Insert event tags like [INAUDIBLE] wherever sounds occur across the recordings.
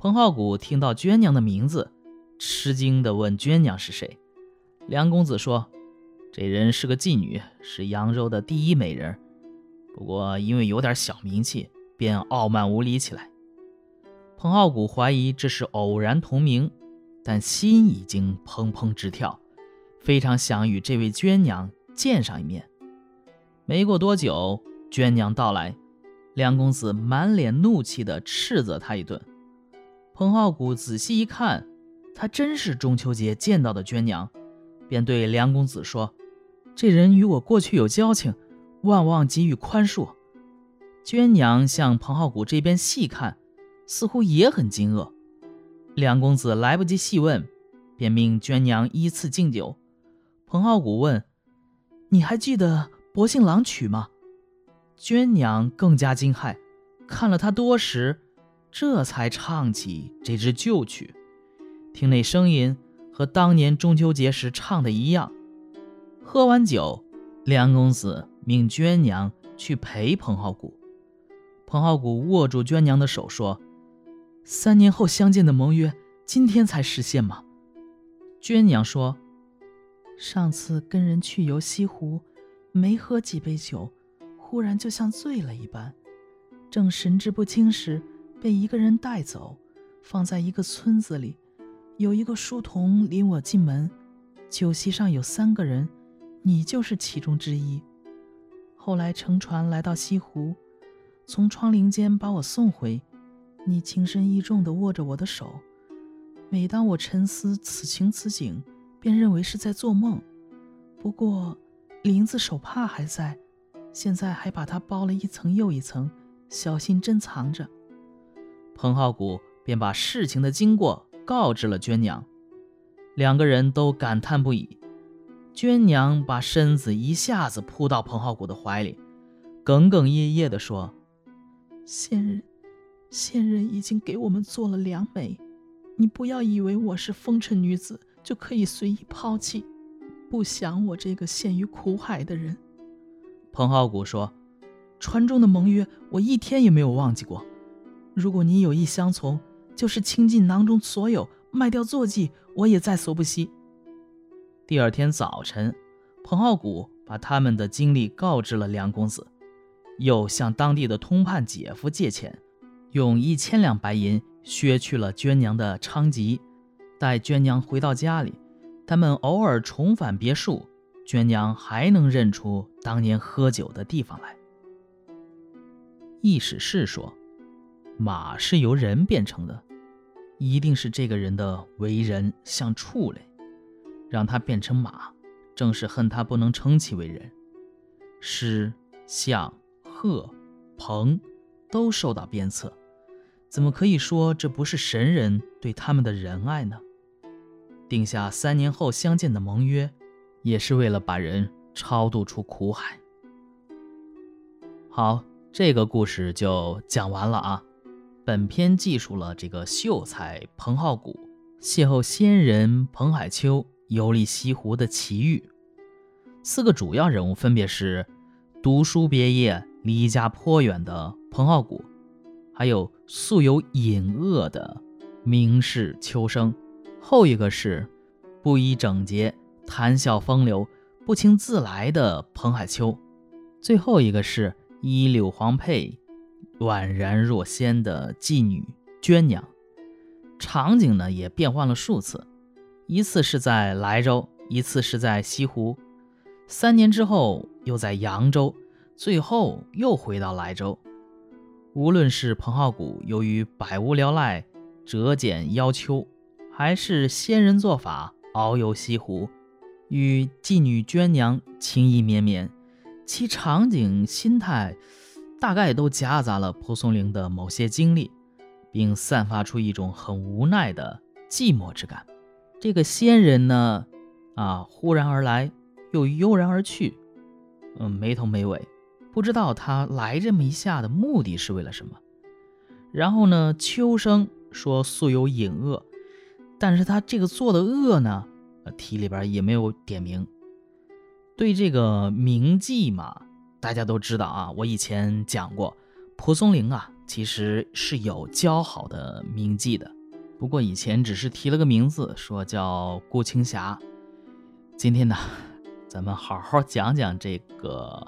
彭浩古听到娟娘的名字，吃惊地问娟娘是谁。梁公子说：“这人是个妓女，是扬州的第一美人。不过因为有点小名气，便傲慢无礼起来。”彭浩古怀疑这是偶然同名，但心已经砰砰直跳，非常想与这位娟娘见上一面。没过多久，娟娘到来，梁公子满脸怒气地斥责他一顿。彭浩古仔细一看，她真是中秋节见到的娟娘，便对梁公子说：“这人与我过去有交情，万望给予宽恕。”娟娘向彭浩古这边细看，似乎也很惊愕。梁公子来不及细问，便命娟娘依次敬酒。彭浩古问：“你还记得《薄幸郎曲》吗？”娟娘更加惊骇，看了他多时。这才唱起这支旧曲，听那声音和当年中秋节时唱的一样。喝完酒，梁公子命娟娘去陪彭浩古。彭浩古握住娟娘的手说：“三年后相见的盟约，今天才实现吗？”娟娘说：“上次跟人去游西湖，没喝几杯酒，忽然就像醉了一般，正神志不清时。”被一个人带走，放在一个村子里。有一个书童领我进门，酒席上有三个人，你就是其中之一。后来乘船来到西湖，从窗棂间把我送回，你情深意重地握着我的手。每当我沉思此情此景，便认为是在做梦。不过林子手帕还在，现在还把它包了一层又一层，小心珍藏着。彭浩古便把事情的经过告知了娟娘，两个人都感叹不已。娟娘把身子一下子扑到彭浩古的怀里，哽哽咽咽地说：“仙人，仙人已经给我们做了良媒，你不要以为我是风尘女子就可以随意抛弃，不想我这个陷于苦海的人。”彭浩古说：“船中的盟约，我一天也没有忘记过。”如果你有意相从，就是倾尽囊中所有，卖掉坐骑，我也在所不惜。第二天早晨，彭浩古把他们的经历告知了梁公子，又向当地的通判姐夫借钱，用一千两白银削去了娟娘的娼籍。待娟娘回到家里，他们偶尔重返别墅，娟娘还能认出当年喝酒的地方来。易史是说。马是由人变成的，一定是这个人的为人像畜类，让他变成马，正是恨他不能称其为人。狮、象、鹤、鹏都受到鞭策，怎么可以说这不是神人对他们的仁爱呢？定下三年后相见的盟约，也是为了把人超度出苦海。好，这个故事就讲完了啊。本篇记述了这个秀才彭浩古邂逅仙人彭海秋游历西湖的奇遇。四个主要人物分别是读书别业、离家颇远的彭浩古，还有素有隐恶的名士秋生，后一个是不衣整洁、谈笑风流、不请自来的彭海秋，最后一个是依柳黄佩。宛然若仙的妓女娟娘，场景呢也变换了数次，一次是在莱州，一次是在西湖，三年之后又在扬州，最后又回到莱州。无论是彭浩古由于百无聊赖折简邀秋，还是仙人做法遨游西湖，与妓女娟娘情意绵绵，其场景心态。大概都夹杂了蒲松龄的某些经历，并散发出一种很无奈的寂寞之感。这个仙人呢，啊，忽然而来，又悠然而去，嗯，没头没尾，不知道他来这么一下的目的是为了什么。然后呢，秋生说素有隐恶，但是他这个做的恶呢，题里边也没有点名。对这个名妓嘛。大家都知道啊，我以前讲过，蒲松龄啊，其实是有较好的名迹的，不过以前只是提了个名字，说叫顾青霞。今天呢，咱们好好讲讲这个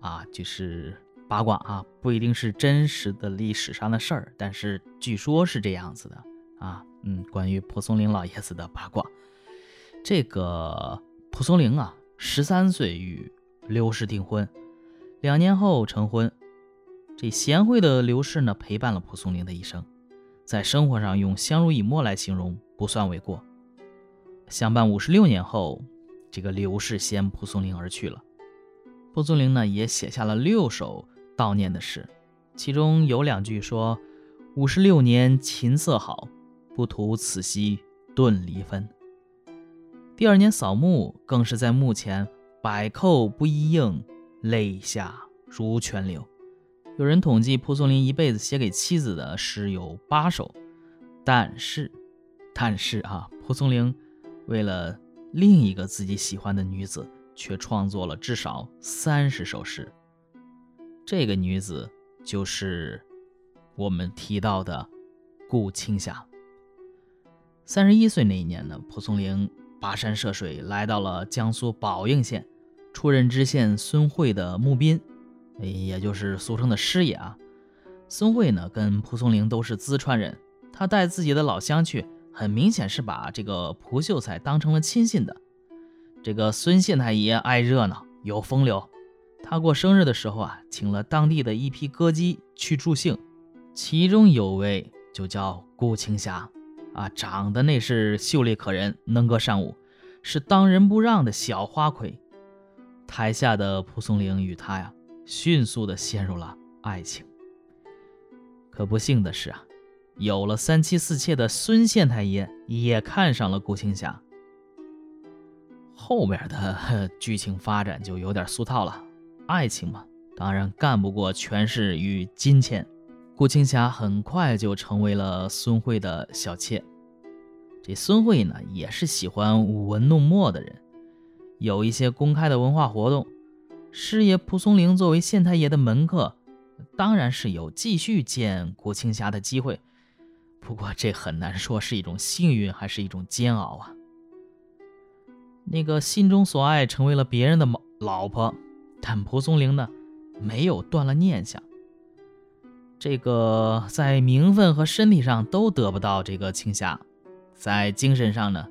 啊，就是八卦啊，不一定是真实的历史上的事儿，但是据说是这样子的啊。嗯，关于蒲松龄老爷子的八卦，这个蒲松龄啊，十三岁与刘氏订婚，两年后成婚。这贤惠的刘氏呢，陪伴了蒲松龄的一生，在生活上用相濡以沫来形容不算为过。相伴五十六年后，这个刘氏先蒲松龄而去了。蒲松龄呢，也写下了六首悼念的诗，其中有两句说：“五十六年琴瑟好，不图此夕顿离分。”第二年扫墓，更是在墓前百叩不一应，泪下如泉流。有人统计，蒲松龄一辈子写给妻子的诗有八首，但是，但是啊，蒲松龄为了另一个自己喜欢的女子，却创作了至少三十首诗。这个女子就是我们提到的顾青霞。三十一岁那一年呢，蒲松龄跋山涉水来到了江苏宝应县，出任知县孙慧的募宾。也就是俗称的师爷啊，孙慧呢跟蒲松龄都是淄川人，他带自己的老乡去，很明显是把这个蒲秀才当成了亲信的。这个孙县太爷爱热闹，有风流，他过生日的时候啊，请了当地的一批歌姬去助兴，其中有位就叫顾青霞，啊，长得那是秀丽可人，能歌善舞，是当仁不让的小花魁。台下的蒲松龄与他呀。迅速的陷入了爱情。可不幸的是啊，有了三妻四妾的孙县太爷也看上了顾青霞。后面的 [LAUGHS] 剧情发展就有点俗套了，爱情嘛，当然干不过权势与金钱。顾青霞很快就成为了孙慧的小妾。这孙慧呢，也是喜欢舞文弄墨的人，有一些公开的文化活动。师爷蒲松龄作为县太爷的门客，当然是有继续见顾青霞的机会。不过这很难说是一种幸运还是一种煎熬啊。那个心中所爱成为了别人的老婆，但蒲松龄呢，没有断了念想。这个在名分和身体上都得不到这个青霞，在精神上呢，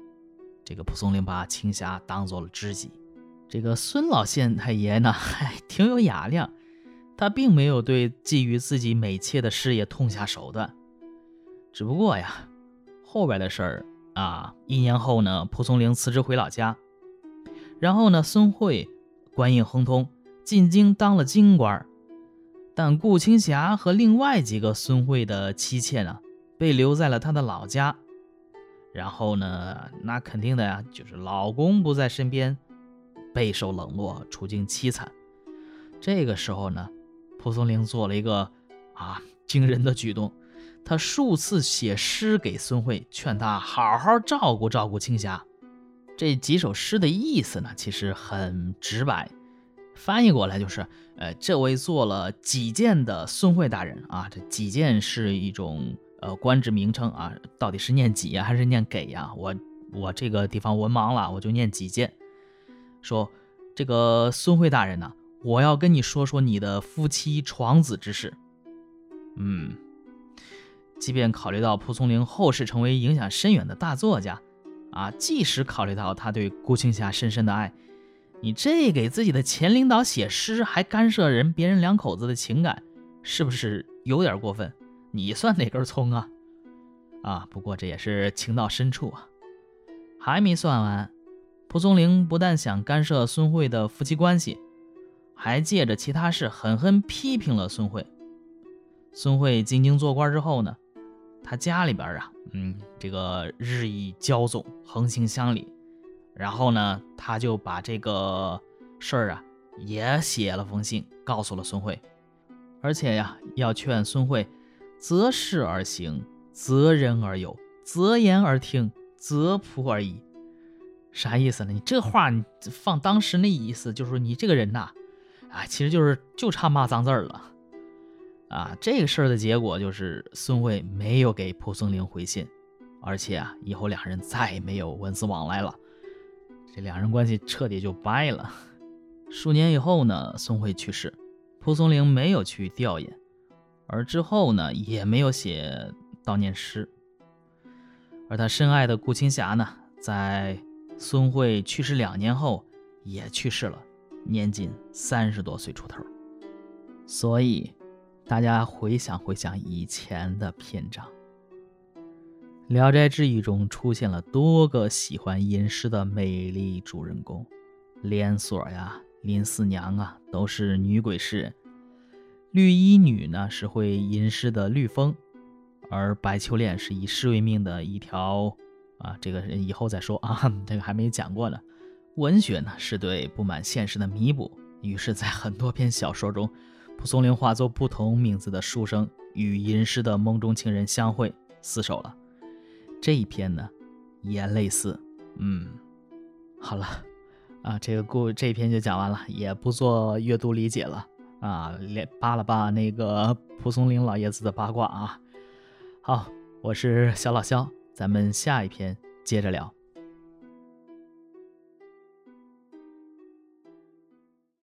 这个蒲松龄把青霞当做了知己。这个孙老县太爷呢，[LAUGHS] 还挺有雅量，他并没有对觊觎自己美妾的事业痛下手段。只不过呀，后边的事儿啊，一年后呢，蒲松龄辞职回老家，然后呢，孙慧官运亨通，进京当了京官。但顾青霞和另外几个孙慧的妻妾呢，被留在了他的老家。然后呢，那肯定的呀，就是老公不在身边。备受冷落，处境凄惨。这个时候呢，蒲松龄做了一个啊惊人的举动，他数次写诗给孙慧，劝他好好照顾照顾青霞。这几首诗的意思呢，其实很直白，翻译过来就是：呃，这位做了几件的孙慧大人啊，这几件是一种呃官职名称啊，到底是念几呀，还是念给呀？我我这个地方文盲了，我就念几件。说：“这个孙慧大人呢，我要跟你说说你的夫妻床子之事。嗯，即便考虑到蒲松龄后世成为影响深远的大作家，啊，即使考虑到他对顾青霞深深的爱，你这给自己的前领导写诗，还干涉人别人两口子的情感，是不是有点过分？你算哪根葱啊？啊，不过这也是情到深处啊，还没算完。”蒲松龄不但想干涉孙慧的夫妻关系，还借着其他事狠狠批评了孙慧。孙慧进京做官之后呢，他家里边啊，嗯，这个日益骄纵，横行乡里。然后呢，他就把这个事儿啊，也写了封信，告诉了孙慧，而且呀，要劝孙慧择事而行，择人而友，择言而听，择仆而已。啥意思呢？你这话你放当时那意思，就是说你这个人呐，啊，其实就是就差骂脏字儿了，啊，这个事儿的结果就是孙慧没有给蒲松龄回信，而且啊，以后两人再也没有文字往来了，这两人关系彻底就掰了。数年以后呢，孙慧去世，蒲松龄没有去吊唁，而之后呢，也没有写悼念诗。而他深爱的顾青霞呢，在孙慧去世两年后也去世了，年仅三十多岁出头。所以。大家回想回想以前的篇章，《聊斋志异》中出现了多个喜欢吟诗的美丽主人公，连锁呀、林四娘啊，都是女鬼诗人；绿衣女呢是会吟诗的绿风，而白秋恋是以诗为命的一条啊，这个以后再说啊，[LAUGHS] 这个还没讲过呢。文学呢是对不满现实的弥补，于是，在很多篇小说中。蒲松龄化作不同名字的书生，与吟诗的梦中情人相会厮守了。这一篇呢，也类似。嗯，好了，啊，这个故这一篇就讲完了，也不做阅读理解了啊，连扒了扒那个蒲松龄老爷子的八卦啊。好，我是小老肖，咱们下一篇接着聊。